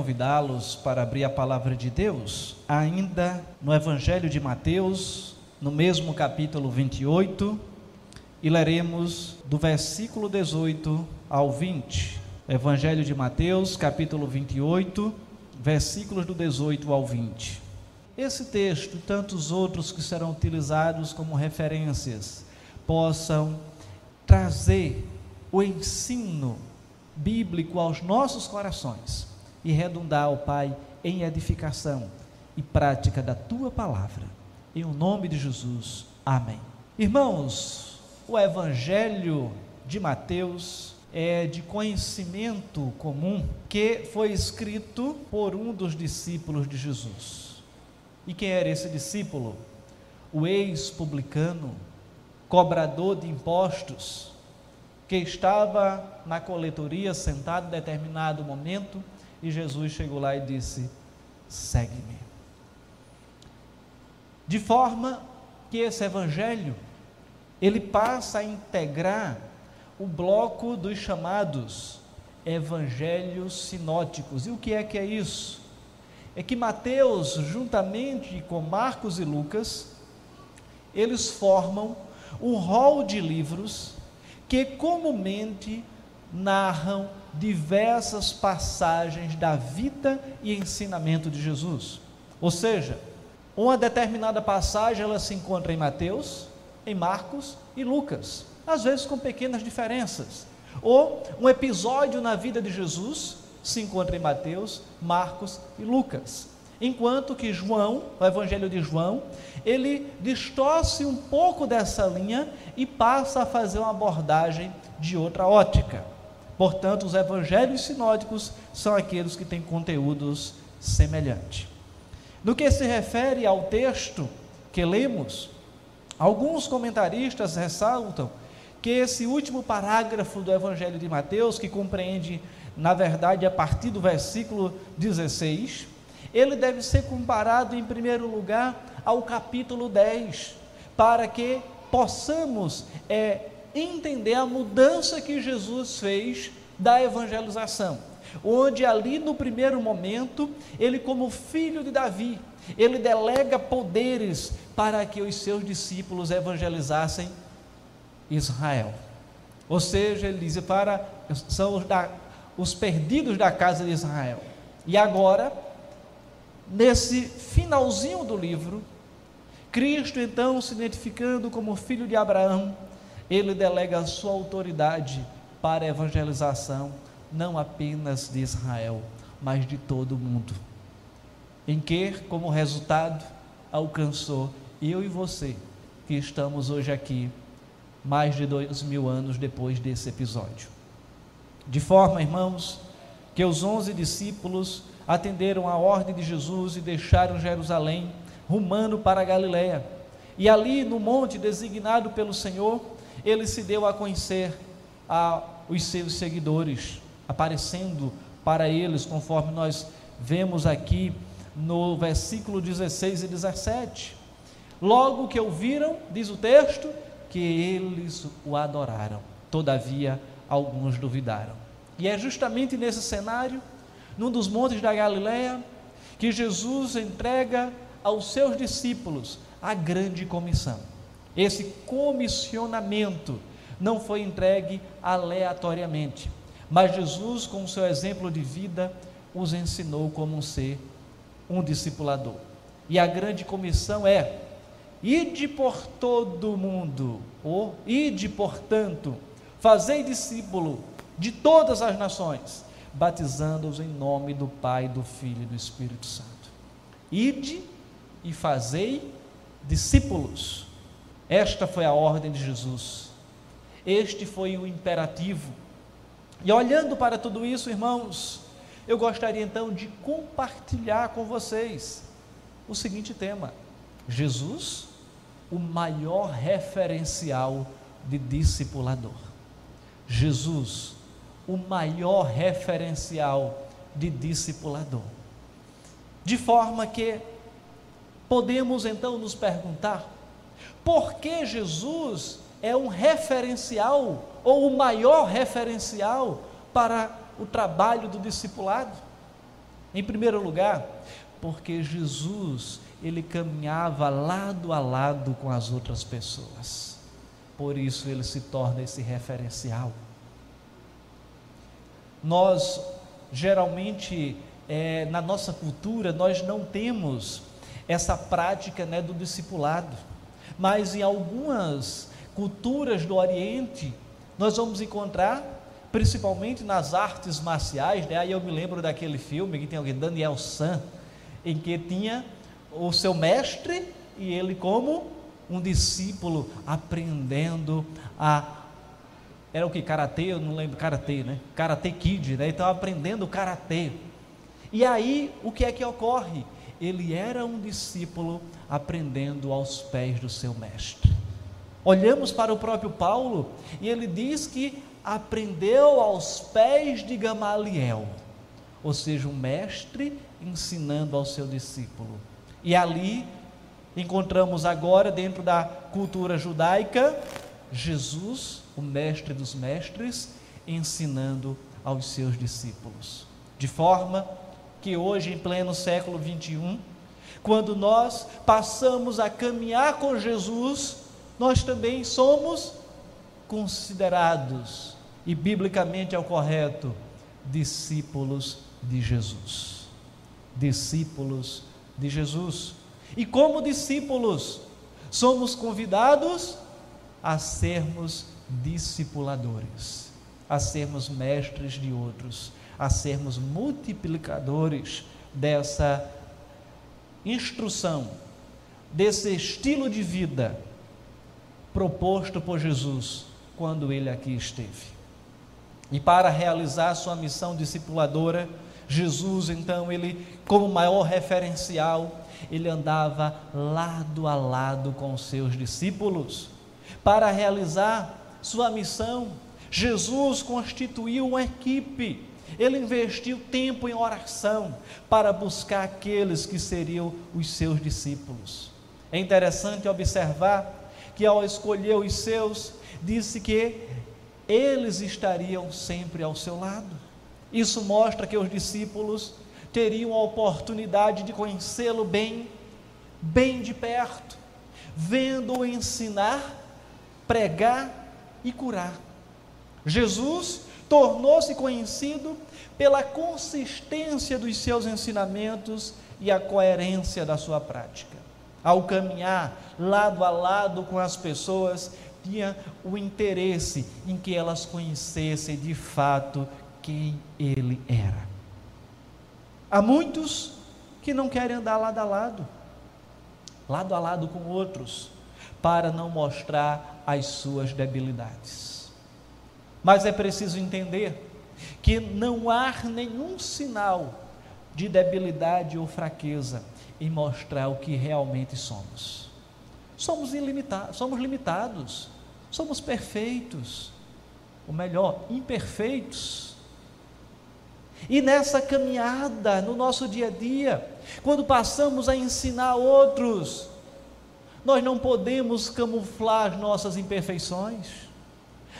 Convidá-los para abrir a palavra de Deus, ainda no Evangelho de Mateus, no mesmo capítulo 28, e leremos do versículo 18 ao 20. Evangelho de Mateus, capítulo 28, versículos do 18 ao 20. Esse texto e tantos outros que serão utilizados como referências possam trazer o ensino bíblico aos nossos corações e redundar, ó Pai, em edificação e prática da tua palavra. Em o nome de Jesus. Amém. Irmãos, o Evangelho de Mateus é de conhecimento comum que foi escrito por um dos discípulos de Jesus. E quem era esse discípulo? O ex-publicano, cobrador de impostos, que estava na coletoria sentado em determinado momento e Jesus chegou lá e disse: segue-me. De forma que esse evangelho ele passa a integrar o bloco dos chamados evangelhos sinóticos. E o que é que é isso? É que Mateus, juntamente com Marcos e Lucas, eles formam um rol de livros que comumente narram diversas passagens da vida e ensinamento de Jesus. Ou seja, uma determinada passagem ela se encontra em Mateus, em Marcos e Lucas, às vezes com pequenas diferenças. Ou um episódio na vida de Jesus se encontra em Mateus, Marcos e Lucas. Enquanto que João, o Evangelho de João, ele distorce um pouco dessa linha e passa a fazer uma abordagem de outra ótica. Portanto, os evangelhos sinódicos são aqueles que têm conteúdos semelhantes. No que se refere ao texto que lemos, alguns comentaristas ressaltam que esse último parágrafo do Evangelho de Mateus, que compreende, na verdade, a partir do versículo 16, ele deve ser comparado, em primeiro lugar, ao capítulo 10, para que possamos é, entender a mudança que Jesus fez da evangelização. Onde ali no primeiro momento, ele, como filho de Davi, ele delega poderes para que os seus discípulos evangelizassem Israel. Ou seja, ele diz para são os, da, os perdidos da casa de Israel. E agora, nesse finalzinho do livro, Cristo então se identificando como filho de Abraão, ele delega a sua autoridade para a evangelização, não apenas de Israel, mas de todo o mundo. Em que, como resultado, alcançou eu e você, que estamos hoje aqui, mais de dois mil anos depois desse episódio. De forma, irmãos, que os onze discípulos atenderam a ordem de Jesus e deixaram Jerusalém, rumando para a Galiléia. E ali no monte designado pelo Senhor, ele se deu a conhecer aos seus seguidores, aparecendo para eles, conforme nós vemos aqui no versículo 16 e 17. Logo que ouviram, diz o texto, que eles o adoraram. Todavia, alguns duvidaram. E é justamente nesse cenário num dos montes da Galileia, que Jesus entrega aos seus discípulos a grande comissão. Esse comissionamento não foi entregue aleatoriamente, mas Jesus, com o seu exemplo de vida, os ensinou como ser, um discipulador. E a grande comissão é: ide por todo o mundo, ou ide, portanto, fazei discípulo de todas as nações batizando-os em nome do Pai, do Filho e do Espírito Santo. Ide e fazei discípulos. Esta foi a ordem de Jesus. Este foi o imperativo. E olhando para tudo isso, irmãos, eu gostaria então de compartilhar com vocês o seguinte tema: Jesus, o maior referencial de discipulador. Jesus, o maior referencial de discipulador. De forma que podemos então nos perguntar: por que Jesus é um referencial ou o maior referencial para o trabalho do discipulado? Em primeiro lugar, porque Jesus, ele caminhava lado a lado com as outras pessoas. Por isso ele se torna esse referencial. Nós, geralmente, é, na nossa cultura, nós não temos essa prática né, do discipulado, mas em algumas culturas do Oriente, nós vamos encontrar, principalmente nas artes marciais, né? aí eu me lembro daquele filme que tem alguém, Daniel San, em que tinha o seu mestre e ele como um discípulo aprendendo a era o que karatê, eu não lembro karatê, né? Karatê Kid, né? Então aprendendo karatê. E aí o que é que ocorre? Ele era um discípulo aprendendo aos pés do seu mestre. Olhamos para o próprio Paulo e ele diz que aprendeu aos pés de Gamaliel, ou seja, um mestre ensinando ao seu discípulo. E ali encontramos agora, dentro da cultura judaica, Jesus, o mestre dos mestres, ensinando aos seus discípulos. De forma que hoje, em pleno século 21, quando nós passamos a caminhar com Jesus, nós também somos considerados, e biblicamente é o correto, discípulos de Jesus. Discípulos de Jesus. E como discípulos, somos convidados a sermos discipuladores, a sermos mestres de outros, a sermos multiplicadores dessa instrução, desse estilo de vida proposto por Jesus quando ele aqui esteve. E para realizar sua missão discipuladora, Jesus, então, ele, como maior referencial, ele andava lado a lado com seus discípulos. Para realizar sua missão, Jesus constituiu uma equipe. Ele investiu tempo em oração para buscar aqueles que seriam os seus discípulos. É interessante observar que ao escolher os seus, disse que eles estariam sempre ao seu lado. Isso mostra que os discípulos teriam a oportunidade de conhecê-lo bem, bem de perto, vendo-o ensinar, pregar e curar. Jesus tornou-se conhecido pela consistência dos seus ensinamentos e a coerência da sua prática ao caminhar lado a lado com as pessoas, tinha o interesse em que elas conhecessem de fato quem ele era. Há muitos que não querem andar lado a lado, lado a lado com outros, para não mostrar as suas debilidades. Mas é preciso entender que não há nenhum sinal de debilidade ou fraqueza em mostrar o que realmente somos. Somos ilimitados, somos limitados, somos perfeitos, ou melhor, imperfeitos. E nessa caminhada, no nosso dia a dia, quando passamos a ensinar outros, nós não podemos camuflar as nossas imperfeições.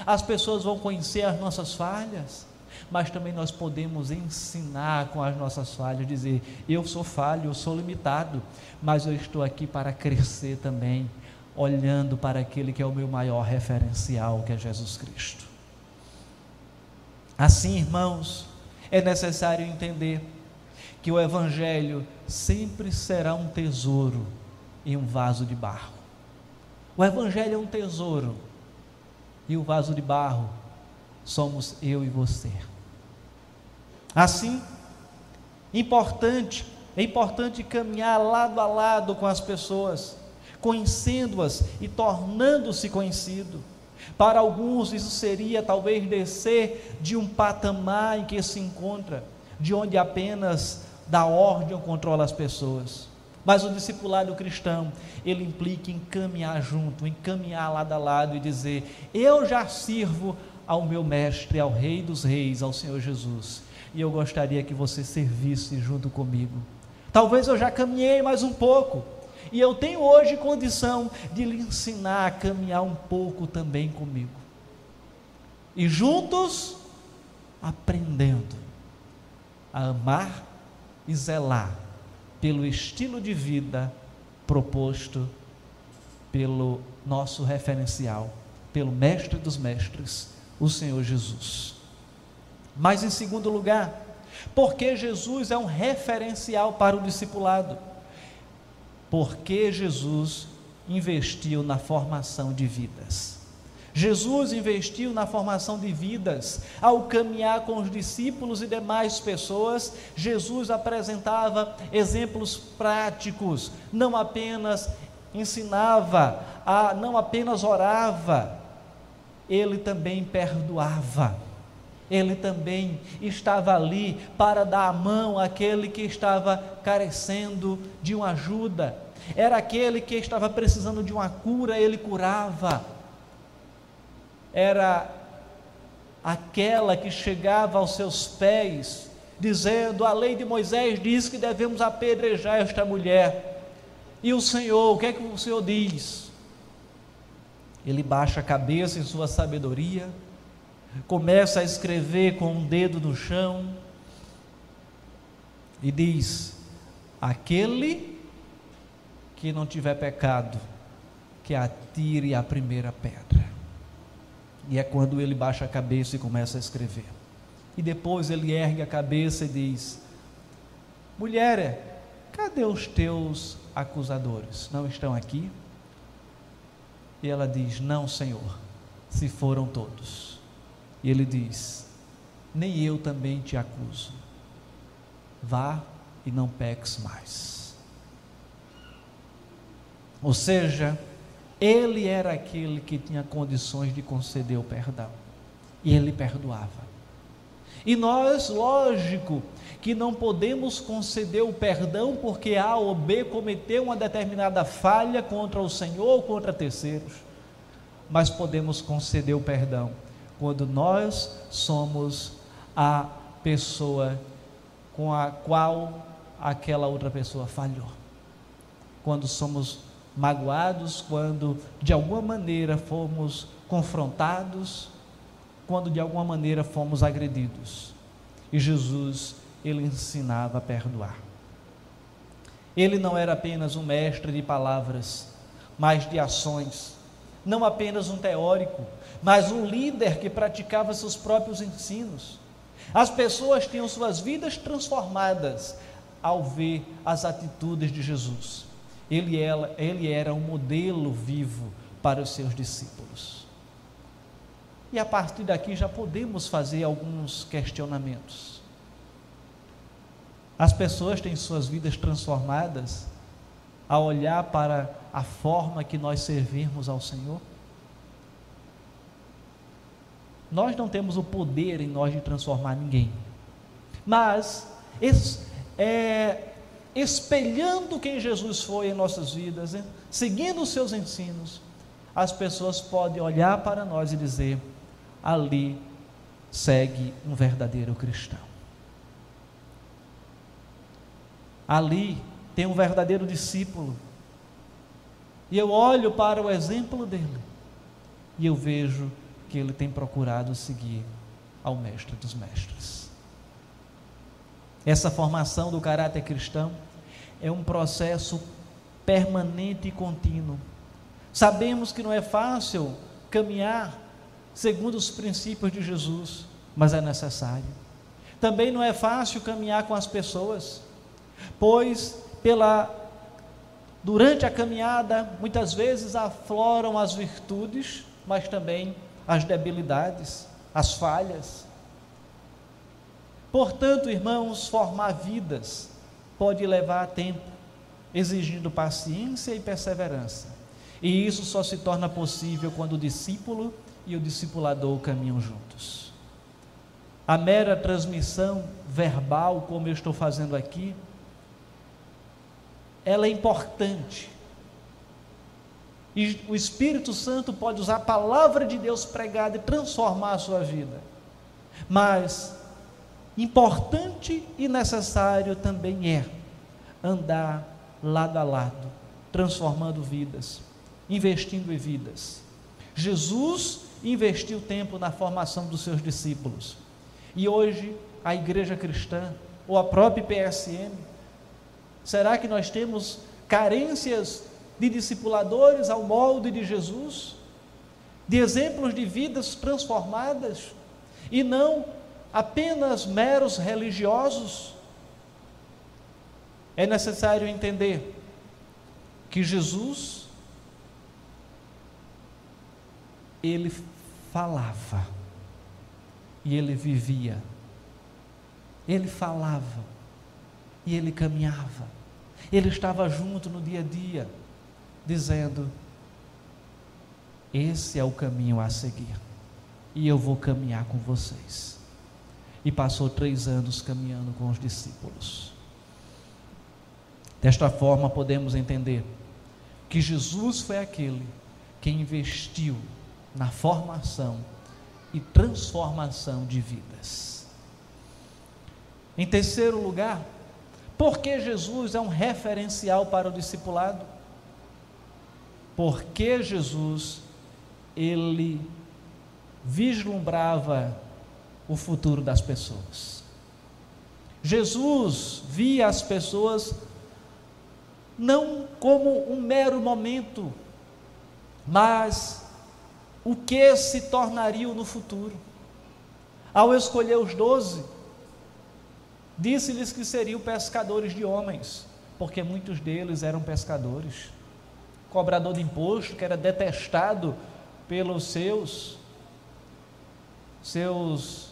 As pessoas vão conhecer as nossas falhas, mas também nós podemos ensinar com as nossas falhas, dizer: eu sou falho, eu sou limitado, mas eu estou aqui para crescer também, olhando para aquele que é o meu maior referencial, que é Jesus Cristo. Assim, irmãos, é necessário entender que o Evangelho sempre será um tesouro em um vaso de barro. O Evangelho é um tesouro e o vaso de barro somos eu e você. Assim, importante, é importante caminhar lado a lado com as pessoas, conhecendo-as e tornando-se conhecido. Para alguns, isso seria talvez descer de um patamar em que se encontra, de onde apenas dá ordem controla as pessoas. Mas o discipulado cristão, ele implica em caminhar junto, em caminhar lado a lado e dizer: Eu já sirvo ao meu Mestre, ao Rei dos Reis, ao Senhor Jesus e eu gostaria que você servisse junto comigo. Talvez eu já caminhei mais um pouco, e eu tenho hoje condição de lhe ensinar a caminhar um pouco também comigo. E juntos, aprendendo a amar e zelar pelo estilo de vida proposto pelo nosso referencial, pelo Mestre dos Mestres, o Senhor Jesus. Mas em segundo lugar, porque Jesus é um referencial para o discipulado. Porque Jesus investiu na formação de vidas. Jesus investiu na formação de vidas. Ao caminhar com os discípulos e demais pessoas, Jesus apresentava exemplos práticos, não apenas ensinava, a, não apenas orava, ele também perdoava. Ele também estava ali para dar a mão àquele que estava carecendo de uma ajuda. Era aquele que estava precisando de uma cura, ele curava era aquela que chegava aos seus pés, dizendo: A lei de Moisés diz que devemos apedrejar esta mulher. E o Senhor, o que é que o Senhor diz? Ele baixa a cabeça em sua sabedoria, começa a escrever com um dedo no chão e diz: Aquele que não tiver pecado, que atire a primeira pedra. E é quando ele baixa a cabeça e começa a escrever. E depois ele ergue a cabeça e diz: Mulher, cadê os teus acusadores? Não estão aqui? E ela diz: Não, Senhor, se foram todos. E ele diz: Nem eu também te acuso. Vá e não peques mais. Ou seja, ele era aquele que tinha condições de conceder o perdão. E ele perdoava. E nós, lógico, que não podemos conceder o perdão porque A ou B cometeu uma determinada falha contra o Senhor ou contra terceiros. Mas podemos conceder o perdão quando nós somos a pessoa com a qual aquela outra pessoa falhou. Quando somos magoados quando de alguma maneira fomos confrontados, quando de alguma maneira fomos agredidos. E Jesus, ele ensinava a perdoar. Ele não era apenas um mestre de palavras, mas de ações. Não apenas um teórico, mas um líder que praticava seus próprios ensinos. As pessoas tinham suas vidas transformadas ao ver as atitudes de Jesus ele era, ele era um modelo vivo para os seus discípulos. E a partir daqui já podemos fazer alguns questionamentos. As pessoas têm suas vidas transformadas a olhar para a forma que nós servimos ao Senhor? Nós não temos o poder em nós de transformar ninguém, mas esse, é, espelhando quem Jesus foi em nossas vidas, hein? seguindo os seus ensinos, as pessoas podem olhar para nós e dizer: ali segue um verdadeiro cristão. Ali tem um verdadeiro discípulo. E eu olho para o exemplo dele e eu vejo que ele tem procurado seguir ao Mestre dos Mestres. Essa formação do caráter cristão é um processo permanente e contínuo. Sabemos que não é fácil caminhar segundo os princípios de Jesus, mas é necessário. Também não é fácil caminhar com as pessoas, pois pela durante a caminhada muitas vezes afloram as virtudes, mas também as debilidades, as falhas. Portanto, irmãos, formar vidas pode levar tempo, exigindo paciência e perseverança. E isso só se torna possível quando o discípulo e o discipulador caminham juntos. A mera transmissão verbal, como eu estou fazendo aqui, ela é importante. E o Espírito Santo pode usar a palavra de Deus pregada e transformar a sua vida. Mas importante e necessário também é andar lado a lado, transformando vidas, investindo em vidas. Jesus investiu tempo na formação dos seus discípulos. E hoje a igreja cristã, ou a própria PSM? Será que nós temos carências de discipuladores ao molde de Jesus? De exemplos de vidas transformadas e não apenas meros religiosos? É necessário entender que Jesus ele falava e ele vivia. Ele falava e ele caminhava. Ele estava junto no dia a dia, dizendo: Esse é o caminho a seguir, e eu vou caminhar com vocês. E passou três anos caminhando com os discípulos. Desta forma, podemos entender que Jesus foi aquele que investiu na formação e transformação de vidas. Em terceiro lugar, porque Jesus é um referencial para o discipulado? Porque Jesus ele vislumbrava o futuro das pessoas. Jesus via as pessoas não como um mero momento, mas o que se tornariam no futuro. Ao escolher os doze, disse-lhes que seriam pescadores de homens, porque muitos deles eram pescadores. Cobrador de imposto, que era detestado pelos seus seus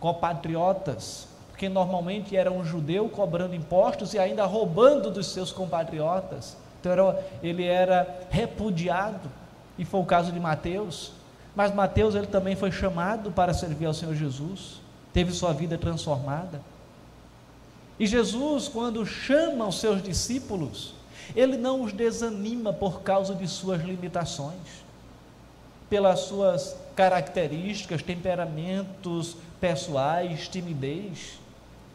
compatriotas, porque normalmente era um judeu cobrando impostos e ainda roubando dos seus compatriotas. Então era, ele era repudiado e foi o caso de Mateus. Mas Mateus ele também foi chamado para servir ao Senhor Jesus, teve sua vida transformada. E Jesus, quando chama os seus discípulos, ele não os desanima por causa de suas limitações, pelas suas características, temperamentos pessoais, timidez,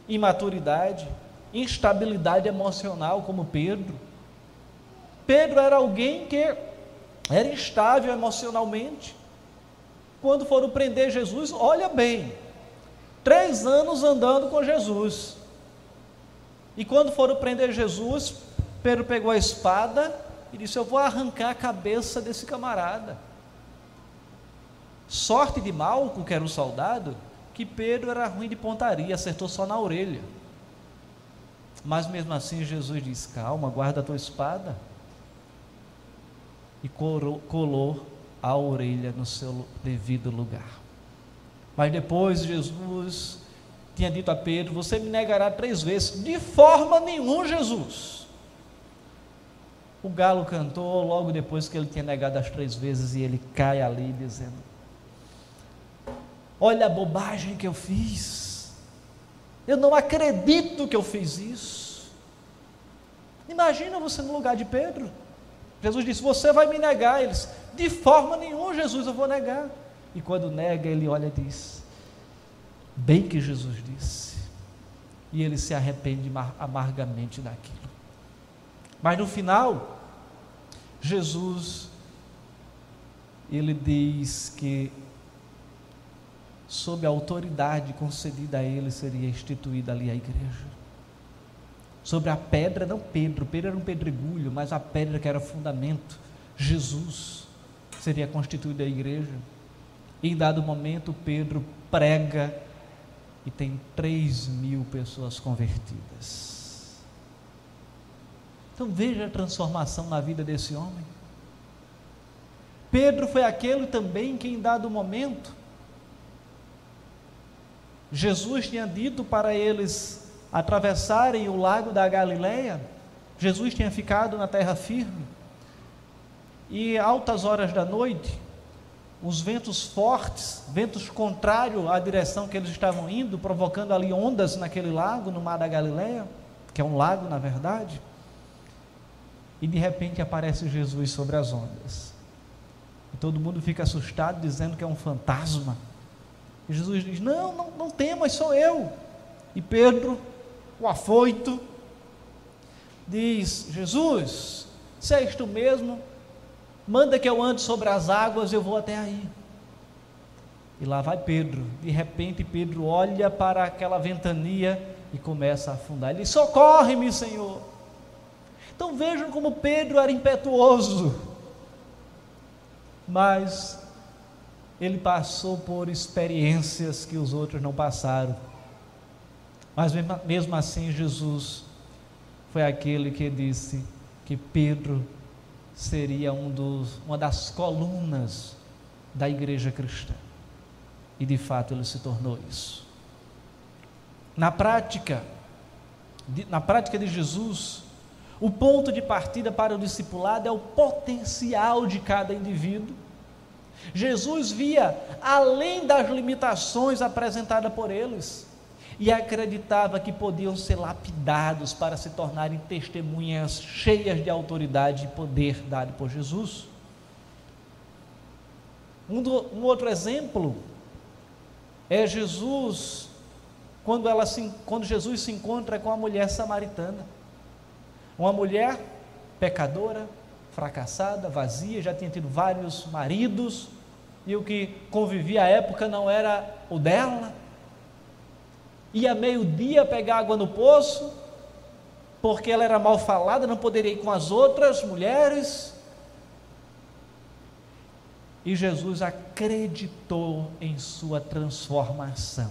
imaturidade, instabilidade emocional, como Pedro. Pedro era alguém que era instável emocionalmente. Quando foram prender Jesus, olha bem, três anos andando com Jesus. E quando foram prender Jesus, Pedro pegou a espada e disse: Eu vou arrancar a cabeça desse camarada. Sorte de Malco, que era um soldado, que Pedro era ruim de pontaria, acertou só na orelha. Mas mesmo assim, Jesus disse: Calma, guarda a tua espada e colou a orelha no seu devido lugar. Mas depois Jesus tinha dito a Pedro: Você me negará três vezes. De forma nenhuma, Jesus. O galo cantou logo depois que ele tinha negado as três vezes e ele cai ali dizendo: Olha a bobagem que eu fiz. Eu não acredito que eu fiz isso. Imagina você no lugar de Pedro. Jesus disse: Você vai me negar. Eles, de forma nenhuma, Jesus, eu vou negar. E quando nega, ele olha e diz: Bem que Jesus disse. E ele se arrepende amargamente daquilo. Mas no final, Jesus, ele diz que, sob a autoridade concedida a ele, seria instituída ali a igreja sobre a pedra, não Pedro, Pedro era um pedregulho, mas a pedra que era fundamento, Jesus, seria constituída a igreja. E em dado momento, Pedro prega e tem três mil pessoas convertidas. Então veja a transformação na vida desse homem. Pedro foi aquele também que, em dado momento, Jesus tinha dito para eles atravessarem o lago da Galileia, Jesus tinha ficado na terra firme. E altas horas da noite, os ventos fortes, ventos contrários à direção que eles estavam indo, provocando ali ondas naquele lago, no mar da Galileia, que é um lago na verdade. E de repente aparece Jesus sobre as ondas. E todo mundo fica assustado, dizendo que é um fantasma. Jesus diz: Não, não, não temas, sou eu. E Pedro o afoito, diz: Jesus, se és tu mesmo, manda que eu ande sobre as águas, eu vou até aí. E lá vai Pedro. De repente, Pedro olha para aquela ventania e começa a afundar. Ele Socorre-me, Senhor. Então vejam como Pedro era impetuoso, mas ele passou por experiências que os outros não passaram. Mas mesmo assim, Jesus foi aquele que disse que Pedro seria um dos, uma das colunas da igreja cristã. E de fato ele se tornou isso. Na prática, na prática de Jesus, o ponto de partida para o discipulado é o potencial de cada indivíduo. Jesus via além das limitações apresentadas por eles e acreditava que podiam ser lapidados para se tornarem testemunhas cheias de autoridade e poder dado por Jesus. Um, do, um outro exemplo é Jesus, quando, ela se, quando Jesus se encontra com a mulher samaritana. Uma mulher pecadora, fracassada, vazia, já tinha tido vários maridos, e o que convivia à época não era o dela. Ia meio-dia pegar água no poço, porque ela era mal falada, não poderia ir com as outras mulheres. E Jesus acreditou em sua transformação.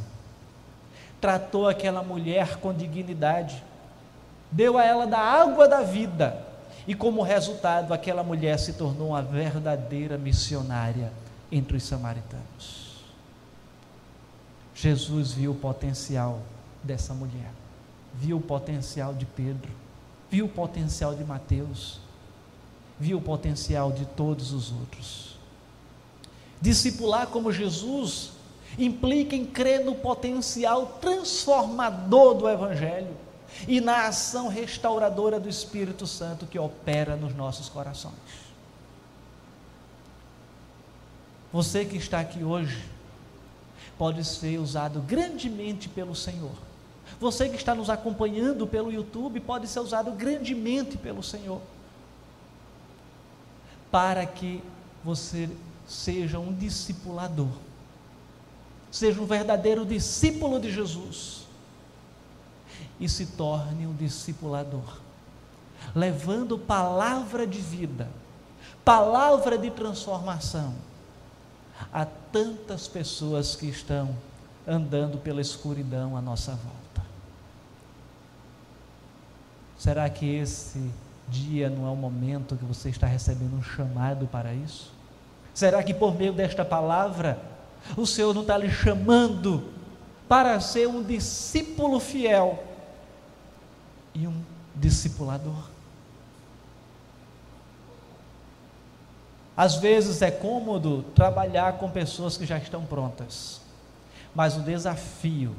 Tratou aquela mulher com dignidade, deu a ela da água da vida, e como resultado, aquela mulher se tornou uma verdadeira missionária entre os samaritanos. Jesus viu o potencial dessa mulher, viu o potencial de Pedro, viu o potencial de Mateus, viu o potencial de todos os outros. Discipular como Jesus implica em crer no potencial transformador do Evangelho e na ação restauradora do Espírito Santo que opera nos nossos corações. Você que está aqui hoje pode ser usado grandemente pelo Senhor. Você que está nos acompanhando pelo YouTube pode ser usado grandemente pelo Senhor. Para que você seja um discipulador, seja um verdadeiro discípulo de Jesus e se torne um discipulador, levando palavra de vida, palavra de transformação a tantas pessoas que estão andando pela escuridão à nossa volta. Será que esse dia não é o momento que você está recebendo um chamado para isso? Será que por meio desta palavra, o Senhor não está lhe chamando para ser um discípulo fiel e um discipulador? Às vezes é cômodo trabalhar com pessoas que já estão prontas, mas o desafio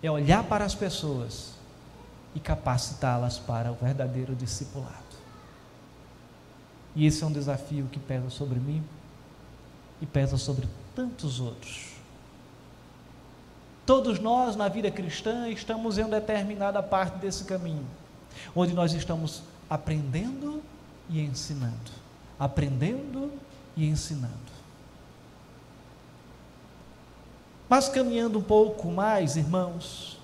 é olhar para as pessoas e capacitá-las para o verdadeiro discipulado. E esse é um desafio que pesa sobre mim e pesa sobre tantos outros. Todos nós na vida cristã estamos em uma determinada parte desse caminho, onde nós estamos aprendendo e ensinando, aprendendo e ensinando. Mas caminhando um pouco mais, irmãos,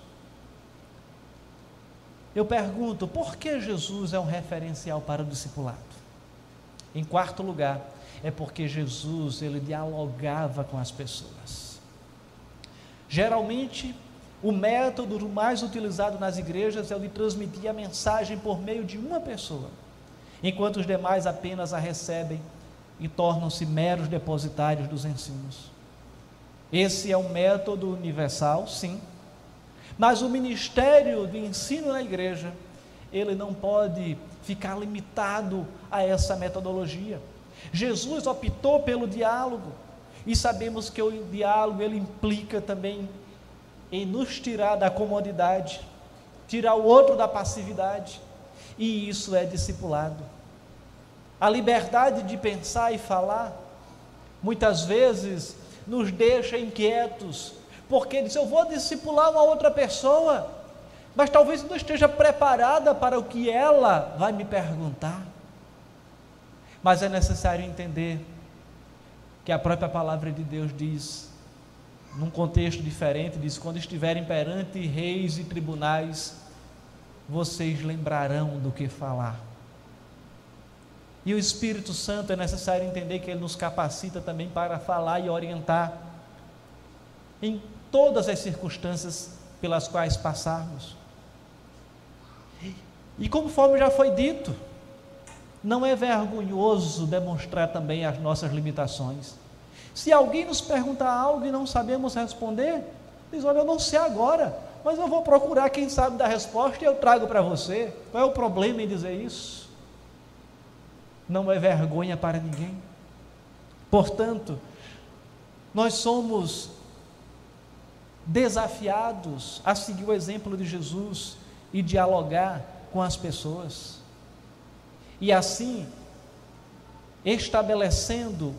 eu pergunto, por que Jesus é um referencial para o discipulado? Em quarto lugar, é porque Jesus ele dialogava com as pessoas. Geralmente, o método mais utilizado nas igrejas é o de transmitir a mensagem por meio de uma pessoa, enquanto os demais apenas a recebem e tornam-se meros depositários dos ensinos. Esse é um método universal, sim, mas o ministério de ensino na igreja, ele não pode ficar limitado a essa metodologia. Jesus optou pelo diálogo e sabemos que o diálogo ele implica também em nos tirar da comodidade, tirar o outro da passividade, e isso é discipulado. A liberdade de pensar e falar muitas vezes nos deixa inquietos, porque diz eu vou discipular uma outra pessoa, mas talvez não esteja preparada para o que ela vai me perguntar. Mas é necessário entender que a própria palavra de Deus diz num contexto diferente, diz: quando estiverem perante reis e tribunais, vocês lembrarão do que falar. E o Espírito Santo é necessário entender que ele nos capacita também para falar e orientar em todas as circunstâncias pelas quais passarmos. E conforme já foi dito, não é vergonhoso demonstrar também as nossas limitações. Se alguém nos perguntar algo e não sabemos responder, diz: Olha, eu não sei agora, mas eu vou procurar quem sabe da resposta e eu trago para você. Qual é o problema em dizer isso? Não é vergonha para ninguém. Portanto, nós somos desafiados a seguir o exemplo de Jesus e dialogar com as pessoas. E assim, estabelecendo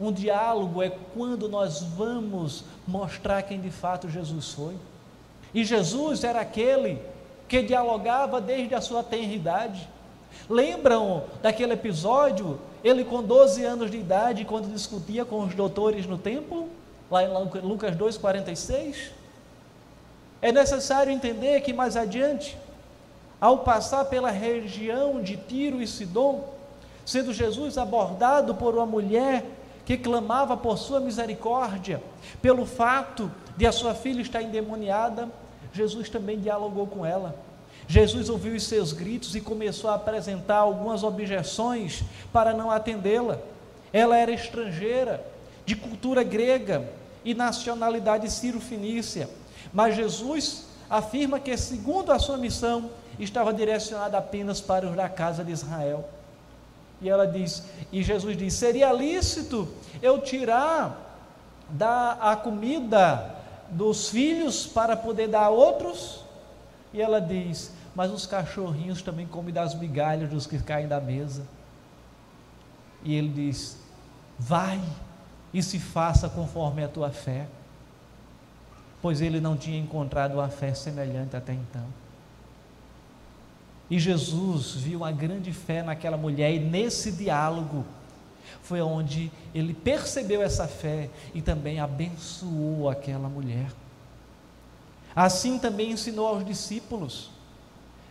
um diálogo é quando nós vamos mostrar quem de fato Jesus foi. E Jesus era aquele que dialogava desde a sua tenridade. Lembram daquele episódio? Ele com 12 anos de idade, quando discutia com os doutores no templo, lá em Lucas 2,46. É necessário entender que mais adiante, ao passar pela região de Tiro e Sidom, sendo Jesus abordado por uma mulher que clamava por sua misericórdia, pelo fato de a sua filha estar endemoniada, Jesus também dialogou com ela. Jesus ouviu os seus gritos e começou a apresentar algumas objeções para não atendê-la. Ela era estrangeira, de cultura grega e nacionalidade sírio-fenícia, mas Jesus afirma que, segundo a sua missão, estava direcionada apenas para da casa de Israel. E ela diz, e Jesus diz: seria lícito eu tirar da a comida dos filhos para poder dar a outros? E ela diz: mas os cachorrinhos também comem das migalhas dos que caem da mesa. E ele diz: vai e se faça conforme a tua fé. Pois ele não tinha encontrado uma fé semelhante até então. E Jesus viu uma grande fé naquela mulher, e nesse diálogo foi onde ele percebeu essa fé e também abençoou aquela mulher. Assim também ensinou aos discípulos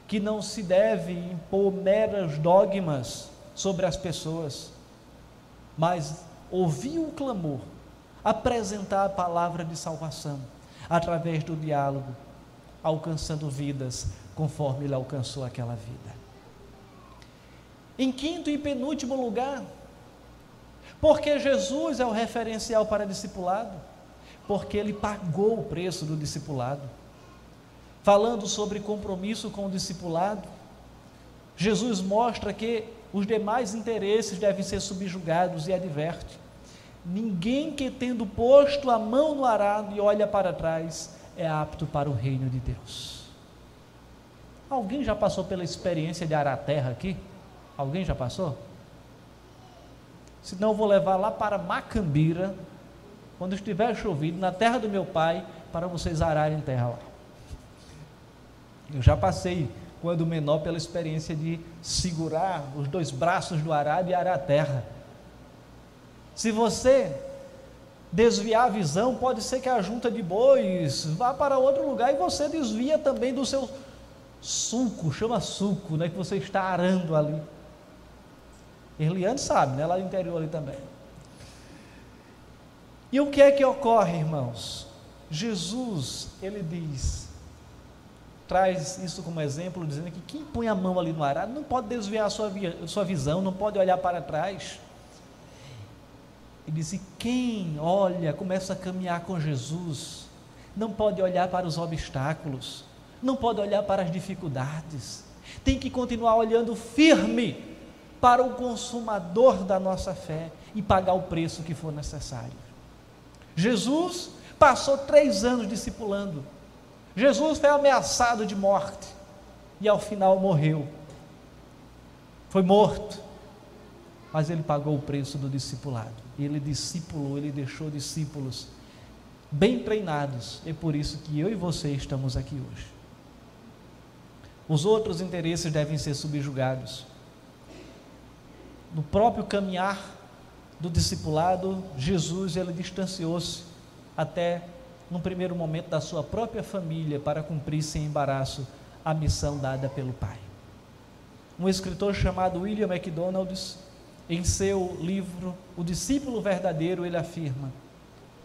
que não se deve impor meros dogmas sobre as pessoas, mas ouvir o clamor, apresentar a palavra de salvação através do diálogo, alcançando vidas conforme ele alcançou aquela vida. Em quinto e penúltimo lugar, porque Jesus é o referencial para discipulado, porque ele pagou o preço do discipulado. Falando sobre compromisso com o discipulado, Jesus mostra que os demais interesses devem ser subjugados e adverte: ninguém que tendo posto a mão no arado e olha para trás é apto para o reino de Deus. Alguém já passou pela experiência de arar terra aqui? Alguém já passou? Se não, eu vou levar lá para Macambira, quando estiver chovido, na terra do meu pai, para vocês ararem terra lá. Eu já passei, quando menor, pela experiência de segurar os dois braços do arado e arar a terra. Se você desviar a visão, pode ser que a junta de bois vá para outro lugar e você desvia também do seu suco, chama suco, né, que você está arando ali. Eliane sabe, né, lá no interior ali também. E o que é que ocorre, irmãos? Jesus, ele diz, traz isso como exemplo, dizendo que quem põe a mão ali no arado não pode desviar a sua, sua visão, não pode olhar para trás. Ele diz: e quem olha, começa a caminhar com Jesus, não pode olhar para os obstáculos, não pode olhar para as dificuldades, tem que continuar olhando firme para o consumador da nossa fé e pagar o preço que for necessário. Jesus passou três anos discipulando, Jesus foi ameaçado de morte e ao final morreu, foi morto, mas ele pagou o preço do discipulado, ele discipulou, ele deixou discípulos bem treinados, é por isso que eu e você estamos aqui hoje. Os outros interesses devem ser subjugados. No próprio caminhar do discipulado, Jesus ele distanciou-se até num primeiro momento da sua própria família para cumprir sem embaraço a missão dada pelo pai. Um escritor chamado William MacDonald, em seu livro O Discípulo Verdadeiro, ele afirma,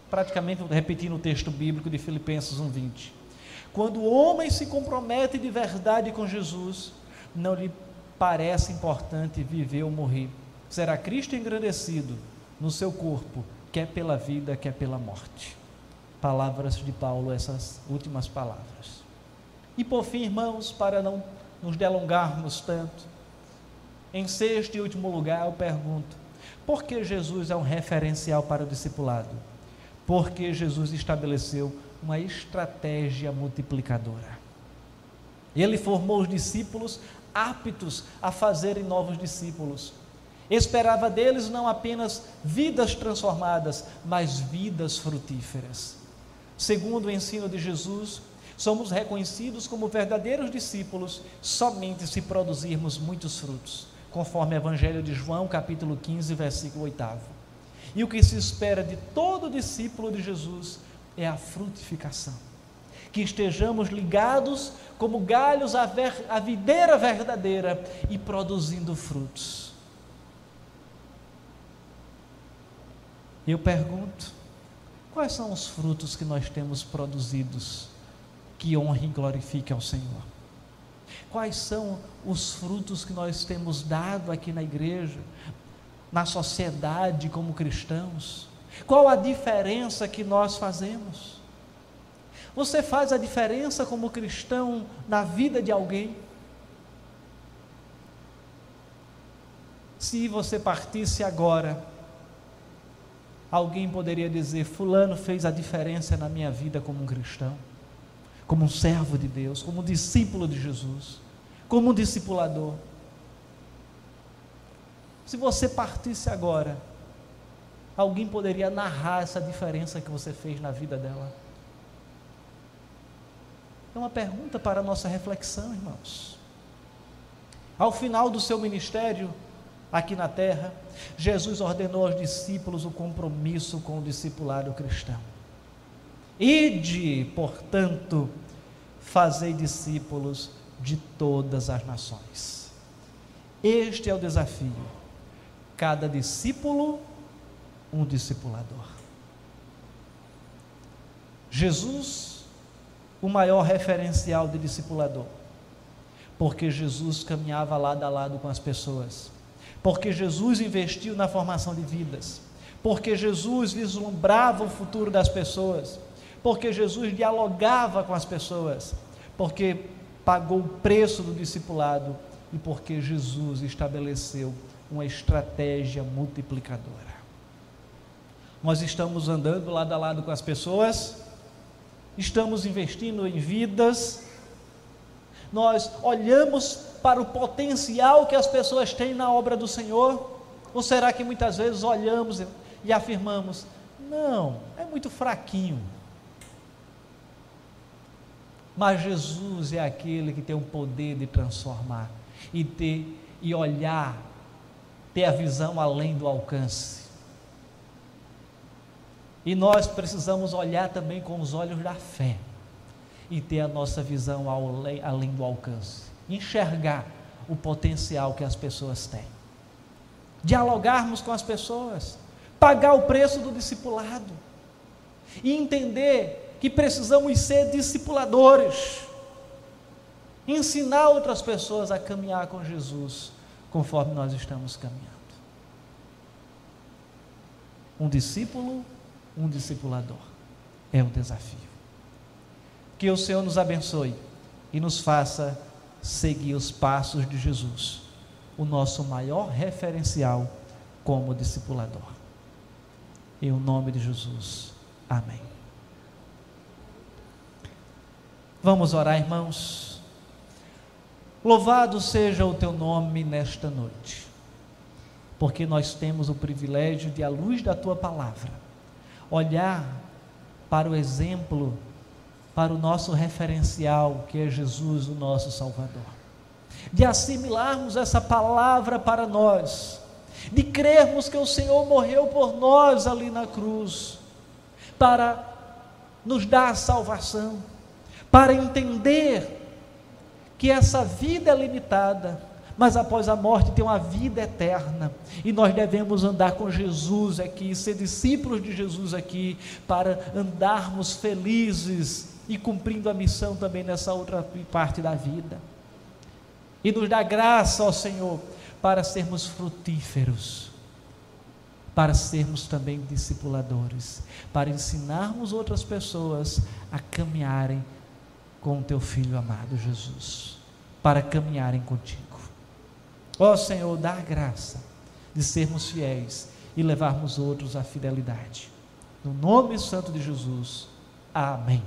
praticamente repetindo o texto bíblico de Filipenses 1:20, quando o homem se compromete de verdade com Jesus, não lhe parece importante viver ou morrer. Será Cristo engrandecido no seu corpo, quer pela vida, quer pela morte. Palavras de Paulo, essas últimas palavras. E por fim, irmãos, para não nos delongarmos tanto, em sexto e último lugar, eu pergunto: por que Jesus é um referencial para o discipulado? Porque Jesus estabeleceu uma estratégia multiplicadora. Ele formou os discípulos aptos a fazerem novos discípulos. Esperava deles não apenas vidas transformadas, mas vidas frutíferas. Segundo o ensino de Jesus, somos reconhecidos como verdadeiros discípulos somente se produzirmos muitos frutos, conforme o Evangelho de João, capítulo 15, versículo 8. E o que se espera de todo discípulo de Jesus é a frutificação. Que estejamos ligados como galhos à, ver, à videira verdadeira e produzindo frutos. Eu pergunto: quais são os frutos que nós temos produzidos que honrem e glorifiquem ao Senhor? Quais são os frutos que nós temos dado aqui na igreja, na sociedade como cristãos? Qual a diferença que nós fazemos? Você faz a diferença como cristão na vida de alguém? Se você partisse agora, alguém poderia dizer: Fulano fez a diferença na minha vida como um cristão, como um servo de Deus, como um discípulo de Jesus, como um discipulador. Se você partisse agora, alguém poderia narrar essa diferença que você fez na vida dela? É uma pergunta para a nossa reflexão, irmãos. Ao final do seu ministério aqui na terra, Jesus ordenou aos discípulos o compromisso com o discipulado cristão. Ide, portanto, fazei discípulos de todas as nações. Este é o desafio. Cada discípulo, um discipulador. Jesus o maior referencial de discipulador. Porque Jesus caminhava lado a lado com as pessoas. Porque Jesus investiu na formação de vidas. Porque Jesus vislumbrava o futuro das pessoas. Porque Jesus dialogava com as pessoas. Porque pagou o preço do discipulado e porque Jesus estabeleceu uma estratégia multiplicadora. Nós estamos andando lado a lado com as pessoas estamos investindo em vidas, nós olhamos para o potencial que as pessoas têm na obra do Senhor? Ou será que muitas vezes olhamos e afirmamos: não, é muito fraquinho? Mas Jesus é aquele que tem o poder de transformar e ter e olhar, ter a visão além do alcance. E nós precisamos olhar também com os olhos da fé e ter a nossa visão além, além do alcance, enxergar o potencial que as pessoas têm, dialogarmos com as pessoas, pagar o preço do discipulado. E entender que precisamos ser discipuladores, ensinar outras pessoas a caminhar com Jesus conforme nós estamos caminhando. Um discípulo um discipulador. É um desafio. Que o Senhor nos abençoe e nos faça seguir os passos de Jesus, o nosso maior referencial como discipulador. Em o nome de Jesus. Amém. Vamos orar, irmãos. Louvado seja o teu nome nesta noite, porque nós temos o privilégio de, à luz da tua palavra, olhar para o exemplo, para o nosso referencial, que é Jesus, o nosso Salvador. De assimilarmos essa palavra para nós, de crermos que o Senhor morreu por nós ali na cruz, para nos a salvação, para entender que essa vida é limitada, mas após a morte tem uma vida eterna. E nós devemos andar com Jesus aqui, ser discípulos de Jesus aqui, para andarmos felizes e cumprindo a missão também nessa outra parte da vida. E nos dá graça, ó Senhor, para sermos frutíferos, para sermos também discipuladores, para ensinarmos outras pessoas a caminharem com o teu filho amado Jesus, para caminharem contigo. Ó Senhor, dá a graça de sermos fiéis e levarmos outros à fidelidade. No nome santo de Jesus. Amém.